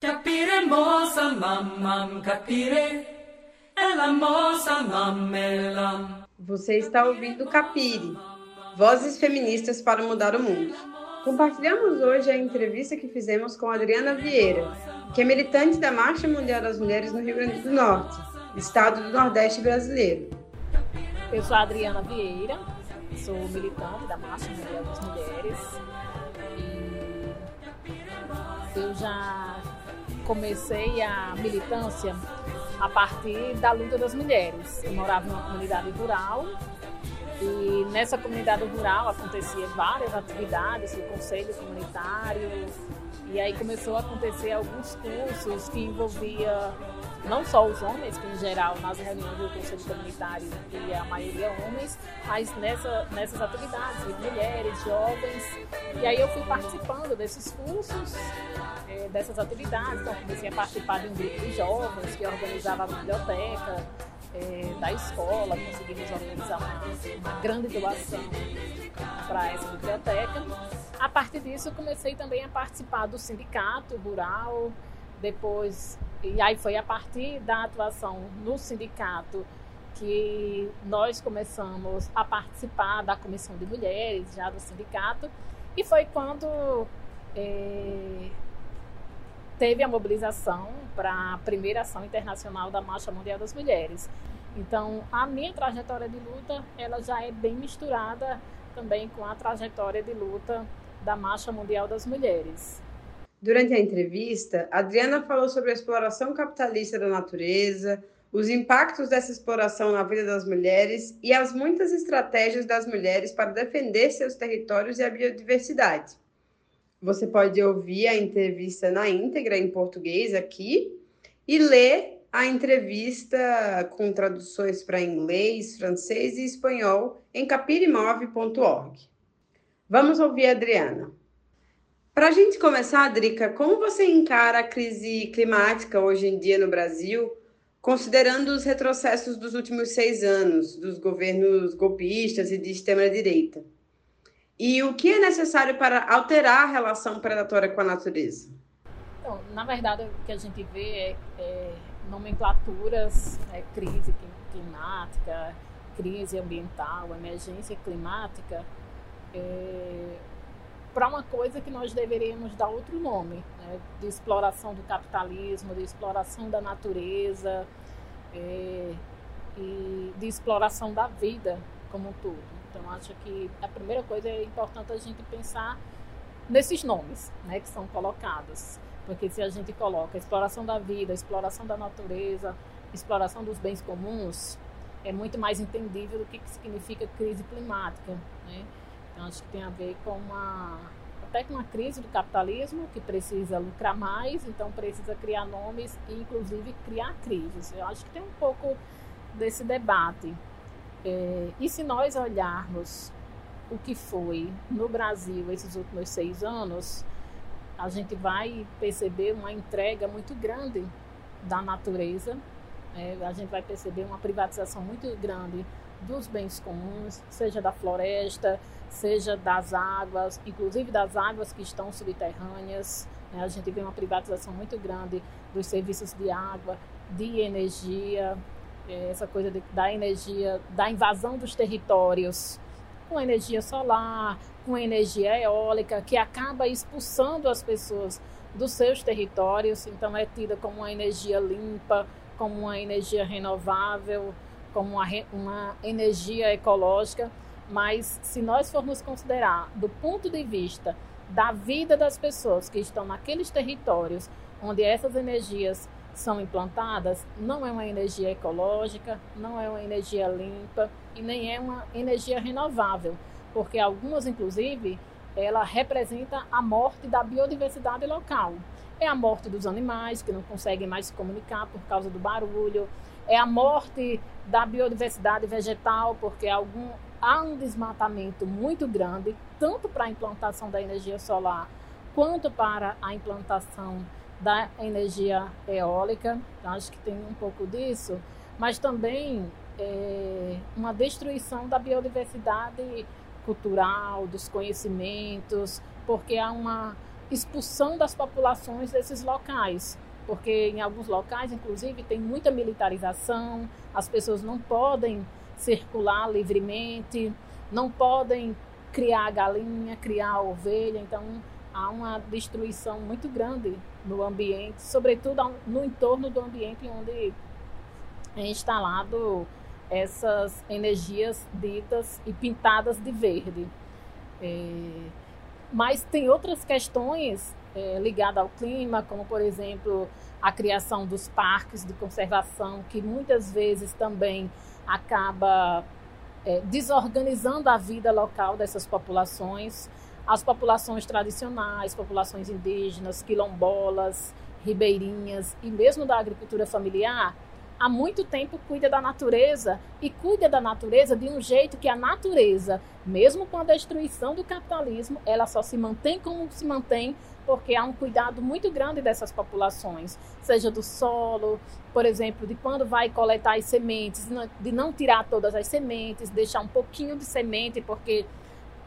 Capire moça mamam, capire, ela moça mamelam. Você está ouvindo Capire, Vozes Feministas para Mudar o Mundo. Compartilhamos hoje a entrevista que fizemos com Adriana Vieira, que é militante da Marcha Mundial das Mulheres no Rio Grande do Norte, estado do Nordeste brasileiro. Eu sou a Adriana Vieira, sou militante da Marcha Mundial das Mulheres e eu já comecei a militância a partir da luta das mulheres. Eu morava em uma comunidade rural e nessa comunidade rural acontecia várias atividades do conselho comunitário e aí começou a acontecer alguns cursos que envolvia não só os homens, que em geral nas reuniões do conselho comunitário e a maioria homens, mas nessa, nessas atividades, mulheres, jovens. E aí eu fui participando desses cursos é, dessas atividades. Então, comecei a participar de um grupo de jovens que organizava a biblioteca é, da escola, conseguimos organizar uma, uma grande doação para essa biblioteca. A partir disso, comecei também a participar do sindicato rural, depois, e aí foi a partir da atuação no sindicato que nós começamos a participar da comissão de mulheres, já do sindicato, e foi quando é, teve a mobilização para a primeira ação internacional da Marcha Mundial das Mulheres. Então, a minha trajetória de luta, ela já é bem misturada também com a trajetória de luta da Marcha Mundial das Mulheres. Durante a entrevista, Adriana falou sobre a exploração capitalista da natureza, os impactos dessa exploração na vida das mulheres e as muitas estratégias das mulheres para defender seus territórios e a biodiversidade. Você pode ouvir a entrevista na íntegra em português aqui e ler a entrevista com traduções para inglês, francês e espanhol em capirimove.org. Vamos ouvir a Adriana. Para a gente começar, Drica, como você encara a crise climática hoje em dia no Brasil, considerando os retrocessos dos últimos seis anos dos governos golpistas e de extrema-direita? E o que é necessário para alterar a relação predatória com a natureza? Então, na verdade, o que a gente vê é, é nomenclaturas, é, crise climática, crise ambiental, emergência climática, é, para uma coisa que nós deveríamos dar outro nome, né? de exploração do capitalismo, de exploração da natureza é, e de exploração da vida como um todo. Então, acho que a primeira coisa é importante a gente pensar nesses nomes né, que são colocados. Porque se a gente coloca exploração da vida, exploração da natureza, exploração dos bens comuns, é muito mais entendível do que, significa crise climática. Né? Então, acho que tem a ver com uma, até com uma crise do capitalismo, que precisa lucrar mais, então precisa criar nomes e, inclusive, criar crises. Eu acho que tem um pouco desse debate. É, e se nós olharmos o que foi no Brasil esses últimos seis anos, a gente vai perceber uma entrega muito grande da natureza, é, a gente vai perceber uma privatização muito grande dos bens comuns, seja da floresta, seja das águas, inclusive das águas que estão subterrâneas. Né? A gente vê uma privatização muito grande dos serviços de água, de energia, é, essa coisa de, da energia, da invasão dos territórios com energia solar, com energia eólica, que acaba expulsando as pessoas dos seus territórios, então é tida como uma energia limpa, como uma energia renovável, como uma, uma energia ecológica. Mas se nós formos considerar do ponto de vista da vida das pessoas que estão naqueles territórios onde essas energias são implantadas não é uma energia ecológica, não é uma energia limpa e nem é uma energia renovável, porque algumas, inclusive, ela representa a morte da biodiversidade local. É a morte dos animais que não conseguem mais se comunicar por causa do barulho, é a morte da biodiversidade vegetal, porque algum, há um desmatamento muito grande, tanto para a implantação da energia solar quanto para a implantação da energia eólica, acho que tem um pouco disso, mas também é, uma destruição da biodiversidade cultural, dos conhecimentos, porque há uma, expulsão das populações desses locais, porque em alguns locais, inclusive, tem muita militarização, as pessoas não podem circular livremente, não podem criar galinha, criar ovelha, então há uma destruição muito grande no ambiente, sobretudo no entorno do ambiente onde é instalado essas energias ditas e pintadas de verde. É, mas tem outras questões é, ligadas ao clima, como por exemplo a criação dos parques de conservação, que muitas vezes também acaba é, desorganizando a vida local dessas populações. As populações tradicionais, populações indígenas, quilombolas, ribeirinhas e mesmo da agricultura familiar, há muito tempo cuida da natureza e cuida da natureza de um jeito que a natureza, mesmo com a destruição do capitalismo, ela só se mantém como se mantém porque há um cuidado muito grande dessas populações, seja do solo, por exemplo, de quando vai coletar as sementes, de não tirar todas as sementes, deixar um pouquinho de semente, porque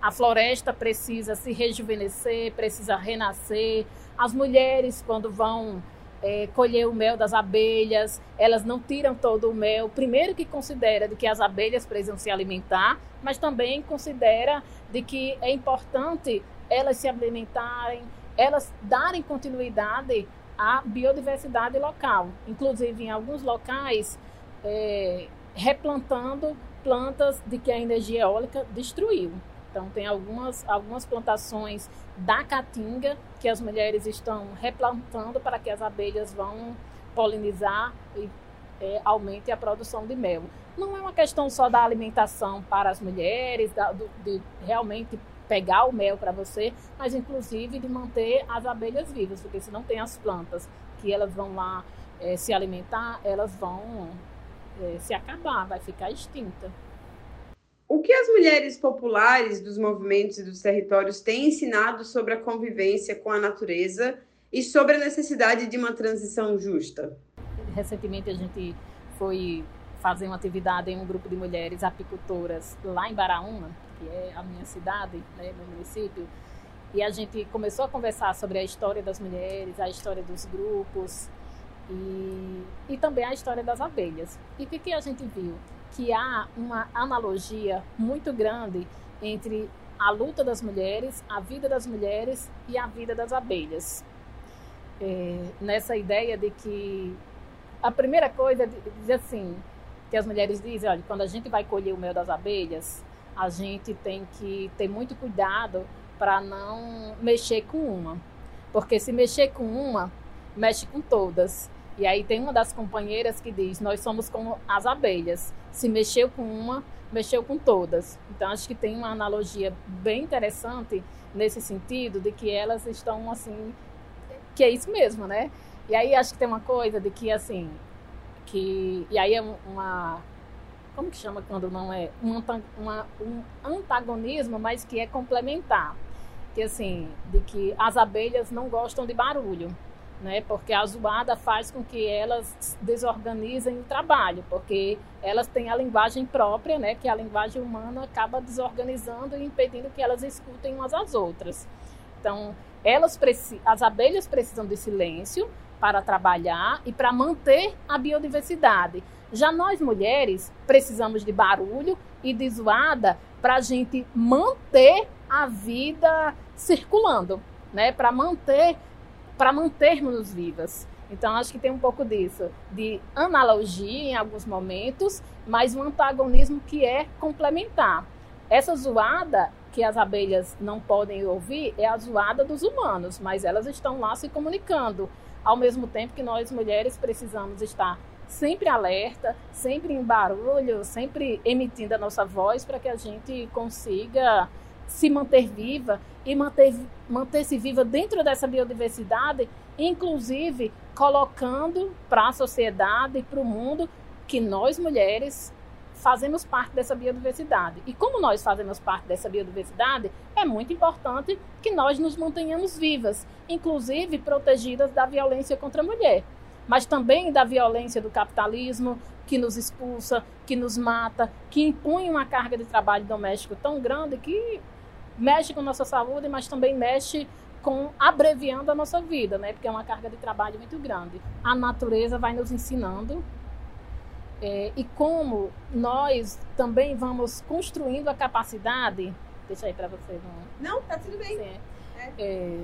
a floresta precisa se rejuvenescer, precisa renascer. As mulheres, quando vão é, colher o mel das abelhas, elas não tiram todo o mel. Primeiro que considera de que as abelhas precisam se alimentar, mas também considera de que é importante elas se alimentarem, elas darem continuidade à biodiversidade local. Inclusive, em alguns locais, é, replantando plantas de que a energia eólica destruiu. Então, tem algumas, algumas plantações da caatinga que as mulheres estão replantando para que as abelhas vão polinizar e é, aumente a produção de mel. Não é uma questão só da alimentação para as mulheres, da, do, de realmente pegar o mel para você, mas inclusive de manter as abelhas vivas, porque se não tem as plantas que elas vão lá é, se alimentar, elas vão é, se acabar, vai ficar extinta. O que as mulheres populares dos movimentos e dos territórios têm ensinado sobre a convivência com a natureza e sobre a necessidade de uma transição justa? Recentemente a gente foi fazer uma atividade em um grupo de mulheres apicultoras lá em Baraúna, que é a minha cidade, né, meu município, e a gente começou a conversar sobre a história das mulheres, a história dos grupos e, e também a história das abelhas. E o que, que a gente viu? que há uma analogia muito grande entre a luta das mulheres, a vida das mulheres e a vida das abelhas. É, nessa ideia de que a primeira coisa é dizer assim, que as mulheres dizem, olha, quando a gente vai colher o mel das abelhas, a gente tem que ter muito cuidado para não mexer com uma. Porque se mexer com uma, mexe com todas. E aí tem uma das companheiras que diz: Nós somos como as abelhas. Se mexeu com uma, mexeu com todas. Então acho que tem uma analogia bem interessante nesse sentido de que elas estão assim, que é isso mesmo, né? E aí acho que tem uma coisa de que assim, que e aí é uma como que chama quando não é um, uma, um antagonismo, mas que é complementar. Que assim, de que as abelhas não gostam de barulho né? Porque a zoada faz com que elas desorganizem o trabalho, porque elas têm a linguagem própria, né? Que a linguagem humana acaba desorganizando e impedindo que elas escutem umas às outras. Então, elas as abelhas precisam de silêncio para trabalhar e para manter a biodiversidade. Já nós mulheres precisamos de barulho e de zoada para a gente manter a vida circulando, né? Para manter para mantermos vivas. Então, acho que tem um pouco disso, de analogia em alguns momentos, mas um antagonismo que é complementar. Essa zoada que as abelhas não podem ouvir é a zoada dos humanos, mas elas estão lá se comunicando, ao mesmo tempo que nós mulheres precisamos estar sempre alerta, sempre em barulho, sempre emitindo a nossa voz para que a gente consiga se manter viva e manter, manter-se viva dentro dessa biodiversidade, inclusive colocando para a sociedade e para o mundo que nós mulheres fazemos parte dessa biodiversidade. E como nós fazemos parte dessa biodiversidade, é muito importante que nós nos mantenhamos vivas, inclusive protegidas da violência contra a mulher, mas também da violência do capitalismo, que nos expulsa, que nos mata, que impõe uma carga de trabalho doméstico tão grande que mexe com nossa saúde, mas também mexe com abreviando a nossa vida, né? Porque é uma carga de trabalho muito grande. A natureza vai nos ensinando é, e como nós também vamos construindo a capacidade. Deixa aí para você. Não, não tá tudo bem. É, é,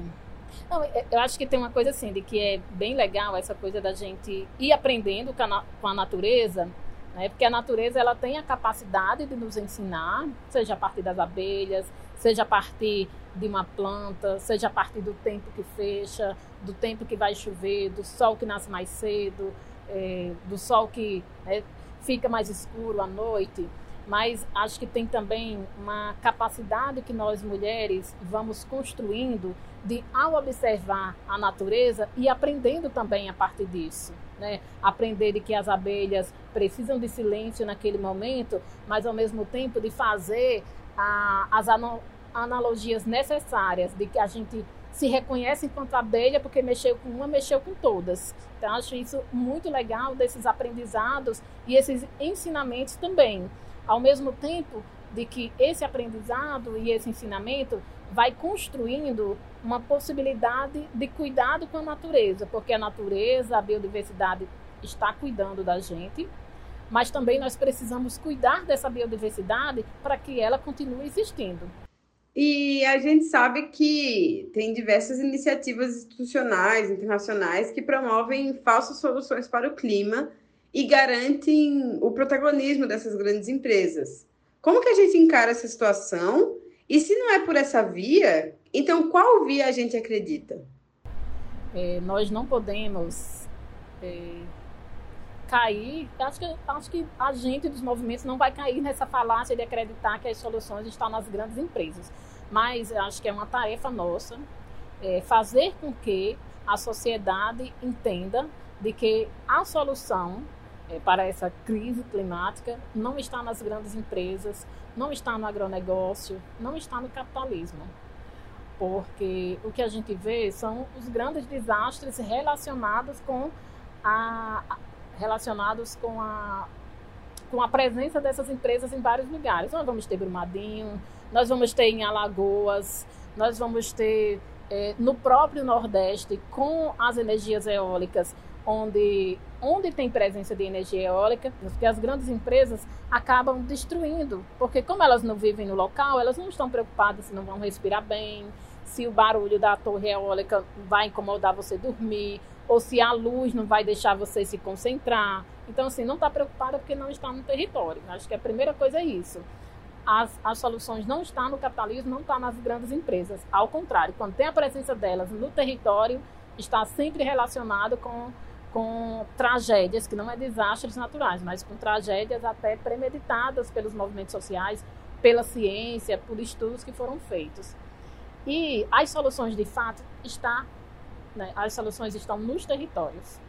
não, é, eu acho que tem uma coisa assim, de que é bem legal essa coisa da gente ir aprendendo com a, com a natureza, né? Porque a natureza ela tem a capacidade de nos ensinar, seja a partir das abelhas, seja a partir de uma planta, seja a partir do tempo que fecha, do tempo que vai chover, do sol que nasce mais cedo, é, do sol que né, fica mais escuro à noite. Mas acho que tem também uma capacidade que nós mulheres vamos construindo de, ao observar a natureza e aprendendo também a partir disso. Né? Aprender de que as abelhas precisam de silêncio naquele momento, mas ao mesmo tempo de fazer a, as analogias necessárias de que a gente se reconhece enquanto abelha porque mexeu com uma, mexeu com todas. Então, acho isso muito legal desses aprendizados e esses ensinamentos também. Ao mesmo tempo de que esse aprendizado e esse ensinamento vai construindo uma possibilidade de cuidado com a natureza, porque a natureza, a biodiversidade está cuidando da gente, mas também nós precisamos cuidar dessa biodiversidade para que ela continue existindo. E a gente sabe que tem diversas iniciativas institucionais, internacionais, que promovem falsas soluções para o clima e garantem o protagonismo dessas grandes empresas. Como que a gente encara essa situação? E se não é por essa via, então qual via a gente acredita? É, nós não podemos é, cair. Acho que, acho que a gente dos movimentos não vai cair nessa falácia de acreditar que as soluções estão nas grandes empresas. Mas acho que é uma tarefa nossa é, fazer com que a sociedade entenda de que a solução é, para essa crise climática não está nas grandes empresas, não está no agronegócio, não está no capitalismo. Porque o que a gente vê são os grandes desastres relacionados com a, relacionados com a, com a presença dessas empresas em vários lugares. Nós vamos ter Brumadinho, nós vamos ter em Alagoas, nós vamos ter é, no próprio Nordeste com as energias eólicas, onde, onde tem presença de energia eólica, porque as grandes empresas acabam destruindo, porque como elas não vivem no local, elas não estão preocupadas se não vão respirar bem, se o barulho da torre eólica vai incomodar você dormir, ou se a luz não vai deixar você se concentrar. Então, assim, não está preocupada porque não está no território. Acho que a primeira coisa é isso. As, as soluções não estão no capitalismo, não estão nas grandes empresas. Ao contrário, quando tem a presença delas no território, está sempre relacionado com, com tragédias, que não é desastres naturais, mas com tragédias até premeditadas pelos movimentos sociais, pela ciência, por estudos que foram feitos. E as soluções, de fato, está né, as soluções estão nos territórios.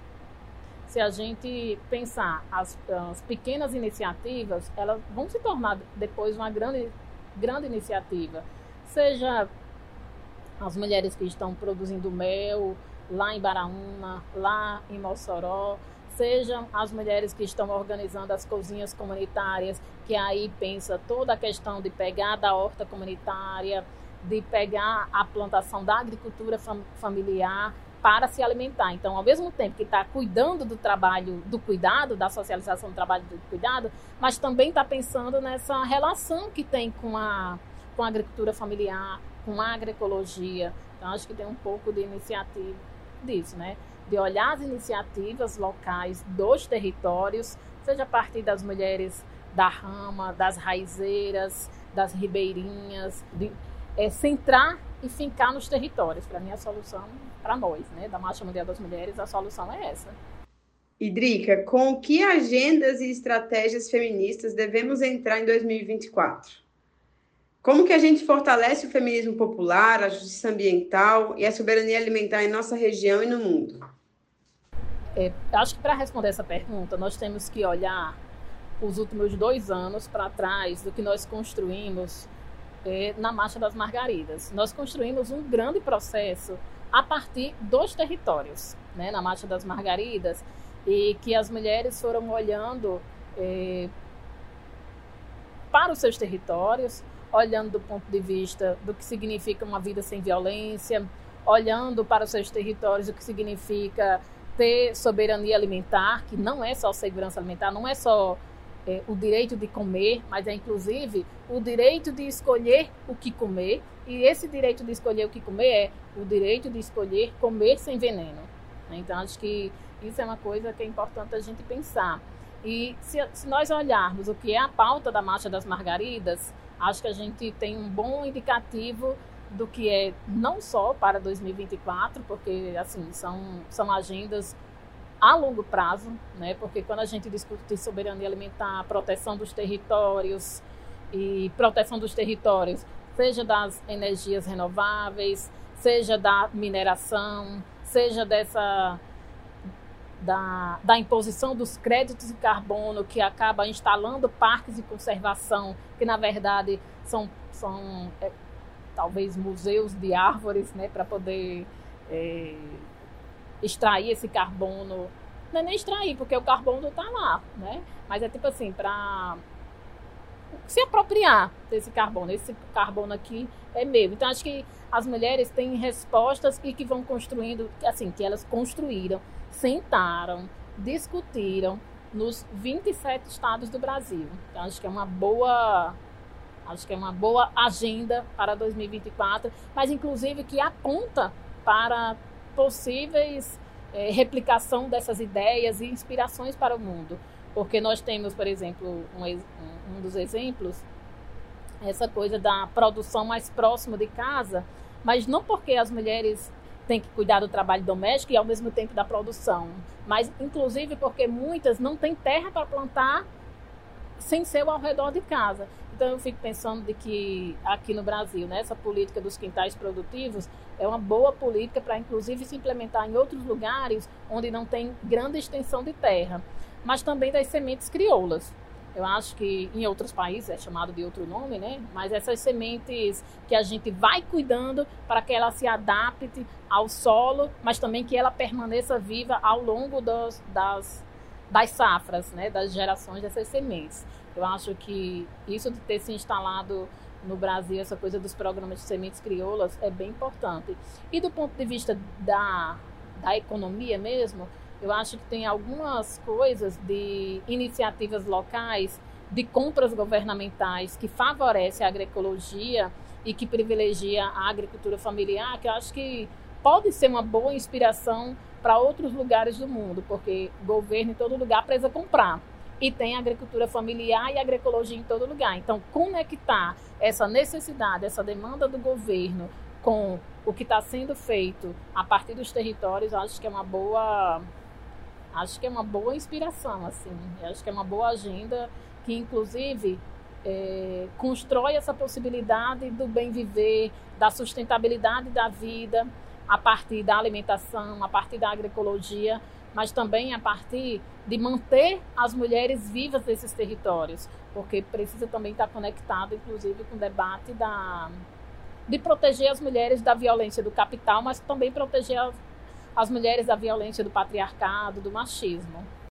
Se a gente pensar as, as pequenas iniciativas, elas vão se tornar depois uma grande, grande iniciativa. Seja as mulheres que estão produzindo mel lá em Baraúna, lá em Mossoró, sejam as mulheres que estão organizando as cozinhas comunitárias, que aí pensa toda a questão de pegar da horta comunitária, de pegar a plantação da agricultura fam familiar para se alimentar. Então, ao mesmo tempo que está cuidando do trabalho do cuidado, da socialização do trabalho do cuidado, mas também está pensando nessa relação que tem com a, com a agricultura familiar, com a agroecologia. Então, acho que tem um pouco de iniciativa disso, né? De olhar as iniciativas locais dos territórios, seja a partir das mulheres da rama, das raizeiras, das ribeirinhas, de, é, centrar e fincar nos territórios. Para mim, a solução, para nós, né, da Marcha Mundial das Mulheres, a solução é essa. Idrica, com que agendas e estratégias feministas devemos entrar em 2024? Como que a gente fortalece o feminismo popular, a justiça ambiental e a soberania alimentar em nossa região e no mundo? É, acho que para responder essa pergunta, nós temos que olhar os últimos dois anos para trás do que nós construímos é, na Marcha das Margaridas. Nós construímos um grande processo a partir dos territórios, né, na Marcha das Margaridas, e que as mulheres foram olhando é, para os seus territórios, olhando do ponto de vista do que significa uma vida sem violência, olhando para os seus territórios, o que significa ter soberania alimentar, que não é só segurança alimentar, não é só é, o direito de comer, mas é inclusive o direito de escolher o que comer. E esse direito de escolher o que comer é o direito de escolher comer sem veneno. Né? Então, acho que isso é uma coisa que é importante a gente pensar. E se, se nós olharmos o que é a pauta da Marcha das Margaridas, acho que a gente tem um bom indicativo do que é não só para 2024, porque assim são, são agendas a longo prazo, né? Porque quando a gente discute soberania alimentar, proteção dos territórios e proteção dos territórios, seja das energias renováveis, seja da mineração, seja dessa da, da imposição dos créditos de carbono que acaba instalando parques de conservação que na verdade são, são é, talvez museus de árvores, né, para poder é, extrair esse carbono. Não é nem extrair, porque o carbono está lá, né? Mas é tipo assim, para se apropriar desse carbono. Esse carbono aqui é meu. Então, acho que as mulheres têm respostas e que vão construindo, assim, que elas construíram, sentaram, discutiram nos 27 estados do Brasil. Então, acho que é uma boa Acho que é uma boa agenda para 2024, mas inclusive que aponta para possíveis é, replicação dessas ideias e inspirações para o mundo. Porque nós temos, por exemplo, um, um dos exemplos, essa coisa da produção mais próximo de casa, mas não porque as mulheres têm que cuidar do trabalho doméstico e ao mesmo tempo da produção, mas inclusive porque muitas não têm terra para plantar sem ser ao redor de casa. Então eu fico pensando de que aqui no Brasil, né, essa política dos quintais produtivos é uma boa política para inclusive se implementar em outros lugares onde não tem grande extensão de terra, mas também das sementes crioulas. Eu acho que em outros países é chamado de outro nome, né? Mas essas sementes que a gente vai cuidando para que ela se adapte ao solo, mas também que ela permaneça viva ao longo dos, das, das safras, né? Das gerações dessas sementes. Eu acho que isso de ter se instalado no Brasil, essa coisa dos programas de sementes crioulas, é bem importante. E do ponto de vista da, da economia mesmo, eu acho que tem algumas coisas de iniciativas locais, de compras governamentais que favorecem a agroecologia e que privilegia a agricultura familiar, que eu acho que pode ser uma boa inspiração para outros lugares do mundo, porque governo em todo lugar precisa comprar e tem agricultura familiar e agroecologia em todo lugar. Então, conectar essa necessidade, essa demanda do governo com o que está sendo feito a partir dos territórios, acho que é uma boa, acho que é uma boa inspiração, assim. Acho que é uma boa agenda que, inclusive, é, constrói essa possibilidade do bem viver, da sustentabilidade da vida a partir da alimentação, a partir da agroecologia mas também a partir de manter as mulheres vivas nesses territórios, porque precisa também estar conectado, inclusive, com o debate da, de proteger as mulheres da violência do capital, mas também proteger as, as mulheres da violência do patriarcado, do machismo.